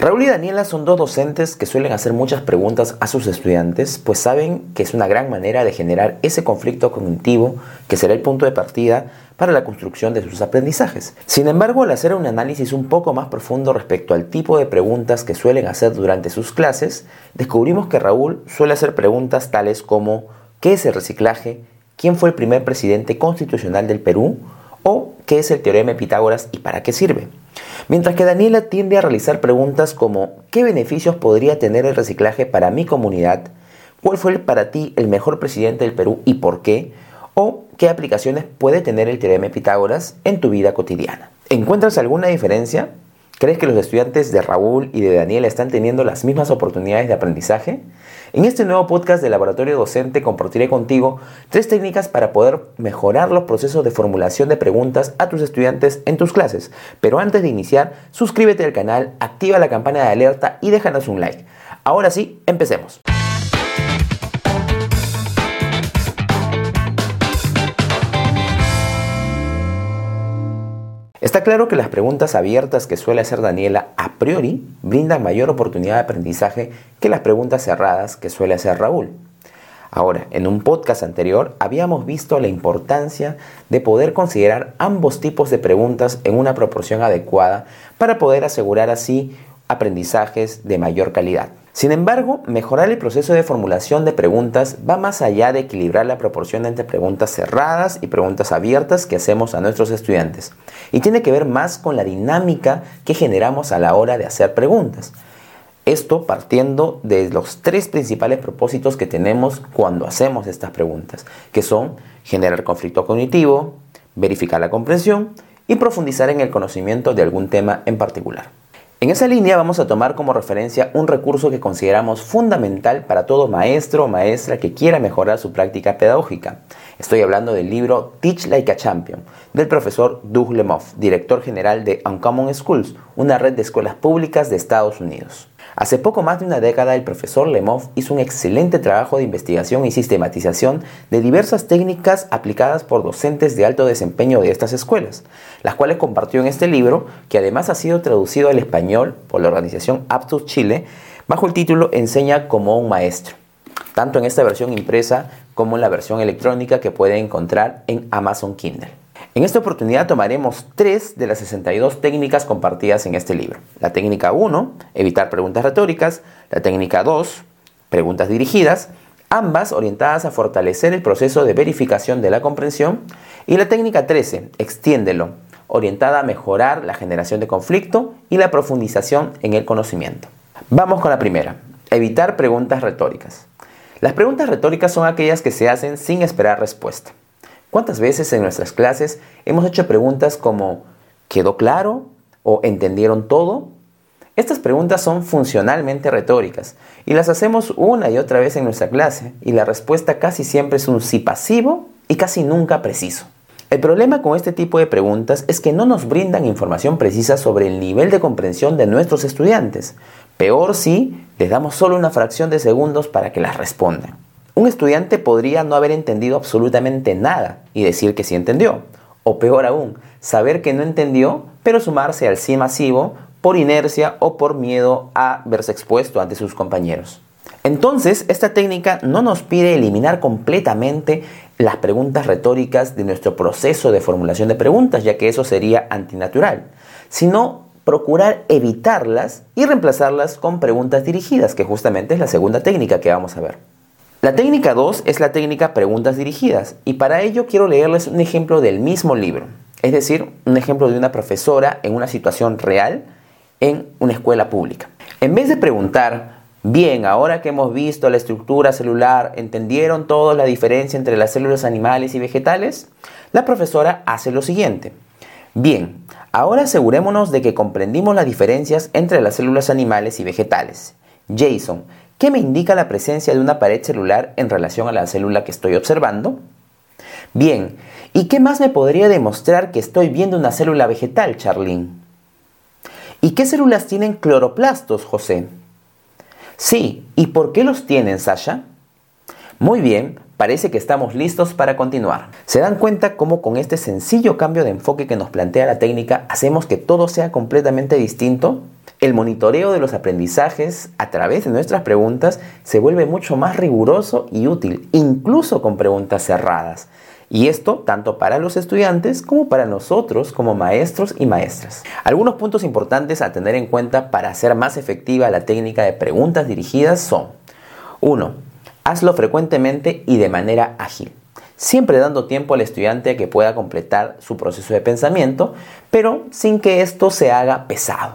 Raúl y Daniela son dos docentes que suelen hacer muchas preguntas a sus estudiantes, pues saben que es una gran manera de generar ese conflicto cognitivo que será el punto de partida para la construcción de sus aprendizajes. Sin embargo, al hacer un análisis un poco más profundo respecto al tipo de preguntas que suelen hacer durante sus clases, descubrimos que Raúl suele hacer preguntas tales como ¿qué es el reciclaje? ¿Quién fue el primer presidente constitucional del Perú? ¿O qué es el teorema de Pitágoras y para qué sirve? Mientras que Daniela tiende a realizar preguntas como ¿qué beneficios podría tener el reciclaje para mi comunidad? ¿Cuál fue para ti el mejor presidente del Perú y por qué? ¿O qué aplicaciones puede tener el teorema de Pitágoras en tu vida cotidiana? ¿Encuentras alguna diferencia? ¿Crees que los estudiantes de Raúl y de Daniela están teniendo las mismas oportunidades de aprendizaje? En este nuevo podcast de Laboratorio Docente compartiré contigo tres técnicas para poder mejorar los procesos de formulación de preguntas a tus estudiantes en tus clases. Pero antes de iniciar, suscríbete al canal, activa la campana de alerta y déjanos un like. Ahora sí, empecemos. Está claro que las preguntas abiertas que suele hacer Daniela a priori brindan mayor oportunidad de aprendizaje que las preguntas cerradas que suele hacer Raúl. Ahora, en un podcast anterior habíamos visto la importancia de poder considerar ambos tipos de preguntas en una proporción adecuada para poder asegurar así aprendizajes de mayor calidad. Sin embargo, mejorar el proceso de formulación de preguntas va más allá de equilibrar la proporción entre preguntas cerradas y preguntas abiertas que hacemos a nuestros estudiantes, y tiene que ver más con la dinámica que generamos a la hora de hacer preguntas. Esto partiendo de los tres principales propósitos que tenemos cuando hacemos estas preguntas, que son generar conflicto cognitivo, verificar la comprensión y profundizar en el conocimiento de algún tema en particular. En esa línea vamos a tomar como referencia un recurso que consideramos fundamental para todo maestro o maestra que quiera mejorar su práctica pedagógica. Estoy hablando del libro Teach Like a Champion del profesor Doug Lemoff, director general de Uncommon Schools, una red de escuelas públicas de Estados Unidos. Hace poco más de una década el profesor Lemov hizo un excelente trabajo de investigación y sistematización de diversas técnicas aplicadas por docentes de alto desempeño de estas escuelas, las cuales compartió en este libro, que además ha sido traducido al español por la organización Aptus Chile, bajo el título Enseña como un maestro, tanto en esta versión impresa como en la versión electrónica que puede encontrar en Amazon Kindle. En esta oportunidad tomaremos tres de las 62 técnicas compartidas en este libro. La técnica 1, evitar preguntas retóricas. La técnica 2, preguntas dirigidas, ambas orientadas a fortalecer el proceso de verificación de la comprensión. Y la técnica 13, extiéndelo, orientada a mejorar la generación de conflicto y la profundización en el conocimiento. Vamos con la primera, evitar preguntas retóricas. Las preguntas retóricas son aquellas que se hacen sin esperar respuesta. ¿Cuántas veces en nuestras clases hemos hecho preguntas como ¿quedó claro? o ¿entendieron todo? Estas preguntas son funcionalmente retóricas y las hacemos una y otra vez en nuestra clase y la respuesta casi siempre es un sí pasivo y casi nunca preciso. El problema con este tipo de preguntas es que no nos brindan información precisa sobre el nivel de comprensión de nuestros estudiantes. Peor si les damos solo una fracción de segundos para que las respondan. Un estudiante podría no haber entendido absolutamente nada y decir que sí entendió. O peor aún, saber que no entendió, pero sumarse al sí masivo por inercia o por miedo a verse expuesto ante sus compañeros. Entonces, esta técnica no nos pide eliminar completamente las preguntas retóricas de nuestro proceso de formulación de preguntas, ya que eso sería antinatural, sino procurar evitarlas y reemplazarlas con preguntas dirigidas, que justamente es la segunda técnica que vamos a ver. La técnica 2 es la técnica preguntas dirigidas y para ello quiero leerles un ejemplo del mismo libro, es decir, un ejemplo de una profesora en una situación real en una escuela pública. En vez de preguntar, bien, ahora que hemos visto la estructura celular, ¿entendieron todos la diferencia entre las células animales y vegetales? La profesora hace lo siguiente. Bien, ahora asegurémonos de que comprendimos las diferencias entre las células animales y vegetales. Jason, ¿Qué me indica la presencia de una pared celular en relación a la célula que estoy observando? Bien, ¿y qué más me podría demostrar que estoy viendo una célula vegetal, Charlene? ¿Y qué células tienen cloroplastos, José? Sí, ¿y por qué los tienen, Sasha? Muy bien, parece que estamos listos para continuar. ¿Se dan cuenta cómo con este sencillo cambio de enfoque que nos plantea la técnica hacemos que todo sea completamente distinto? El monitoreo de los aprendizajes a través de nuestras preguntas se vuelve mucho más riguroso y útil, incluso con preguntas cerradas. Y esto tanto para los estudiantes como para nosotros como maestros y maestras. Algunos puntos importantes a tener en cuenta para hacer más efectiva la técnica de preguntas dirigidas son 1. Hazlo frecuentemente y de manera ágil, siempre dando tiempo al estudiante a que pueda completar su proceso de pensamiento, pero sin que esto se haga pesado.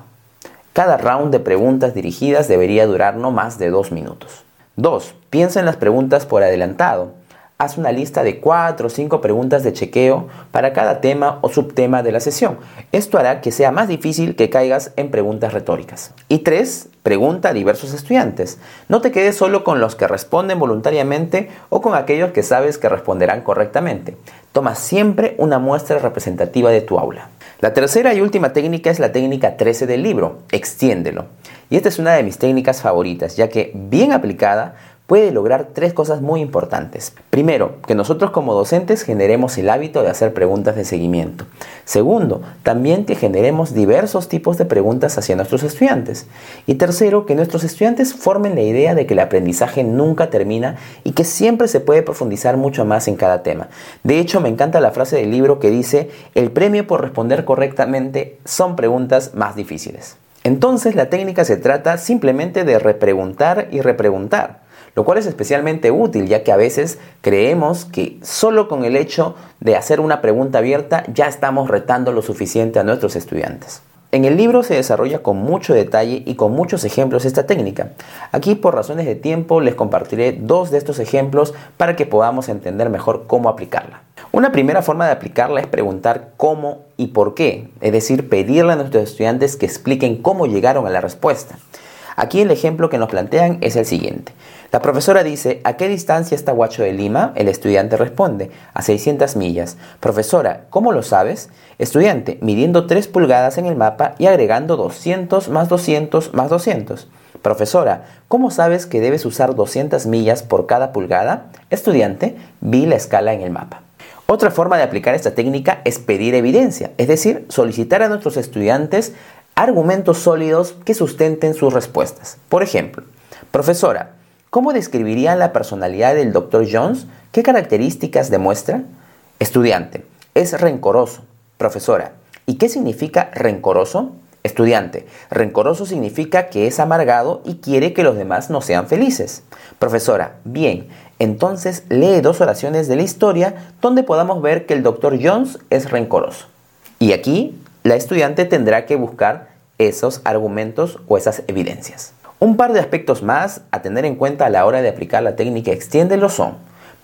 Cada round de preguntas dirigidas debería durar no más de dos minutos. 2. Piensa en las preguntas por adelantado haz una lista de 4 o 5 preguntas de chequeo para cada tema o subtema de la sesión. Esto hará que sea más difícil que caigas en preguntas retóricas. Y 3. Pregunta a diversos estudiantes. No te quedes solo con los que responden voluntariamente o con aquellos que sabes que responderán correctamente. Toma siempre una muestra representativa de tu aula. La tercera y última técnica es la técnica 13 del libro, extiéndelo. Y esta es una de mis técnicas favoritas, ya que bien aplicada puede lograr tres cosas muy importantes. Primero, que nosotros como docentes generemos el hábito de hacer preguntas de seguimiento. Segundo, también que generemos diversos tipos de preguntas hacia nuestros estudiantes. Y tercero, que nuestros estudiantes formen la idea de que el aprendizaje nunca termina y que siempre se puede profundizar mucho más en cada tema. De hecho, me encanta la frase del libro que dice, el premio por responder correctamente son preguntas más difíciles. Entonces la técnica se trata simplemente de repreguntar y repreguntar lo cual es especialmente útil ya que a veces creemos que solo con el hecho de hacer una pregunta abierta ya estamos retando lo suficiente a nuestros estudiantes. En el libro se desarrolla con mucho detalle y con muchos ejemplos esta técnica. Aquí por razones de tiempo les compartiré dos de estos ejemplos para que podamos entender mejor cómo aplicarla. Una primera forma de aplicarla es preguntar cómo y por qué, es decir, pedirle a nuestros estudiantes que expliquen cómo llegaron a la respuesta. Aquí el ejemplo que nos plantean es el siguiente. La profesora dice, ¿a qué distancia está Huacho de Lima? El estudiante responde, a 600 millas. Profesora, ¿cómo lo sabes? Estudiante, midiendo 3 pulgadas en el mapa y agregando 200 más 200 más 200. Profesora, ¿cómo sabes que debes usar 200 millas por cada pulgada? Estudiante, vi la escala en el mapa. Otra forma de aplicar esta técnica es pedir evidencia, es decir, solicitar a nuestros estudiantes argumentos sólidos que sustenten sus respuestas. Por ejemplo, profesora, ¿cómo describiría la personalidad del Dr. Jones? ¿Qué características demuestra? Estudiante, es rencoroso. Profesora, ¿y qué significa rencoroso? Estudiante, rencoroso significa que es amargado y quiere que los demás no sean felices. Profesora, bien, entonces lee dos oraciones de la historia donde podamos ver que el Dr. Jones es rencoroso. Y aquí la estudiante tendrá que buscar esos argumentos o esas evidencias. Un par de aspectos más a tener en cuenta a la hora de aplicar la técnica extiéndelo son,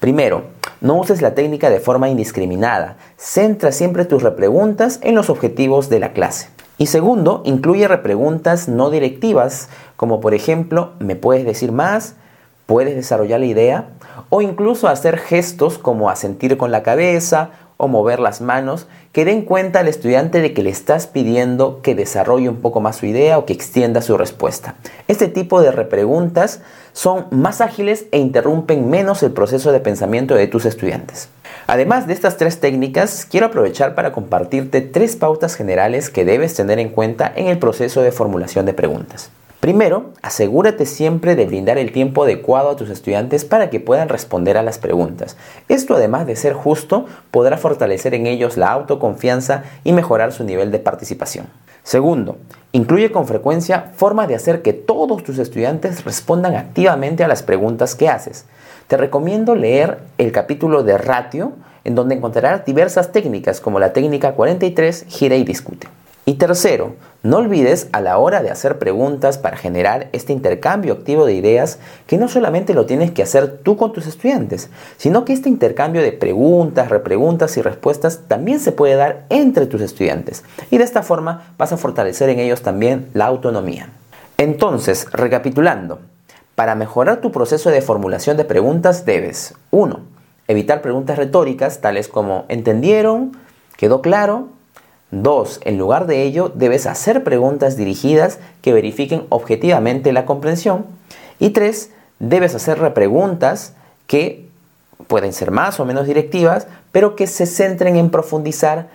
primero, no uses la técnica de forma indiscriminada, centra siempre tus repreguntas en los objetivos de la clase. Y segundo, incluye repreguntas no directivas, como por ejemplo, ¿me puedes decir más? ¿Puedes desarrollar la idea? O incluso hacer gestos como asentir con la cabeza o mover las manos que den cuenta al estudiante de que le estás pidiendo que desarrolle un poco más su idea o que extienda su respuesta. Este tipo de repreguntas son más ágiles e interrumpen menos el proceso de pensamiento de tus estudiantes. Además de estas tres técnicas, quiero aprovechar para compartirte tres pautas generales que debes tener en cuenta en el proceso de formulación de preguntas. Primero, asegúrate siempre de brindar el tiempo adecuado a tus estudiantes para que puedan responder a las preguntas. Esto, además de ser justo, podrá fortalecer en ellos la autoconfianza y mejorar su nivel de participación. Segundo, incluye con frecuencia formas de hacer que todos tus estudiantes respondan activamente a las preguntas que haces. Te recomiendo leer el capítulo de ratio, en donde encontrarás diversas técnicas como la técnica 43, gira y discute. Y tercero, no olvides a la hora de hacer preguntas para generar este intercambio activo de ideas que no solamente lo tienes que hacer tú con tus estudiantes, sino que este intercambio de preguntas, repreguntas y respuestas también se puede dar entre tus estudiantes. Y de esta forma vas a fortalecer en ellos también la autonomía. Entonces, recapitulando, para mejorar tu proceso de formulación de preguntas debes 1. Evitar preguntas retóricas tales como ¿entendieron? ¿Quedó claro? 2. En lugar de ello, debes hacer preguntas dirigidas que verifiquen objetivamente la comprensión. Y 3. Debes hacer repreguntas que pueden ser más o menos directivas, pero que se centren en profundizar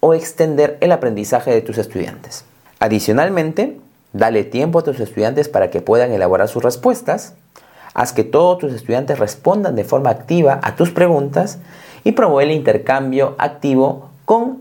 o extender el aprendizaje de tus estudiantes. Adicionalmente, dale tiempo a tus estudiantes para que puedan elaborar sus respuestas, haz que todos tus estudiantes respondan de forma activa a tus preguntas y promueve el intercambio activo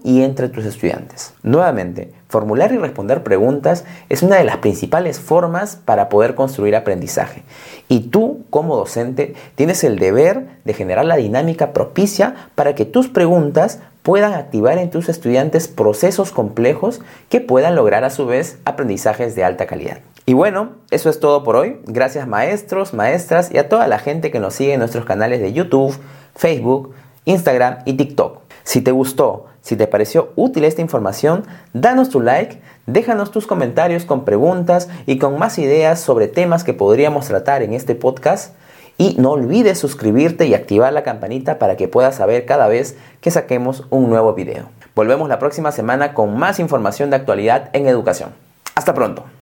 y entre tus estudiantes. Nuevamente, formular y responder preguntas es una de las principales formas para poder construir aprendizaje. Y tú, como docente, tienes el deber de generar la dinámica propicia para que tus preguntas puedan activar en tus estudiantes procesos complejos que puedan lograr a su vez aprendizajes de alta calidad. Y bueno, eso es todo por hoy. Gracias maestros, maestras y a toda la gente que nos sigue en nuestros canales de YouTube, Facebook, Instagram y TikTok. Si te gustó, si te pareció útil esta información, danos tu like, déjanos tus comentarios con preguntas y con más ideas sobre temas que podríamos tratar en este podcast. Y no olvides suscribirte y activar la campanita para que puedas saber cada vez que saquemos un nuevo video. Volvemos la próxima semana con más información de actualidad en educación. Hasta pronto.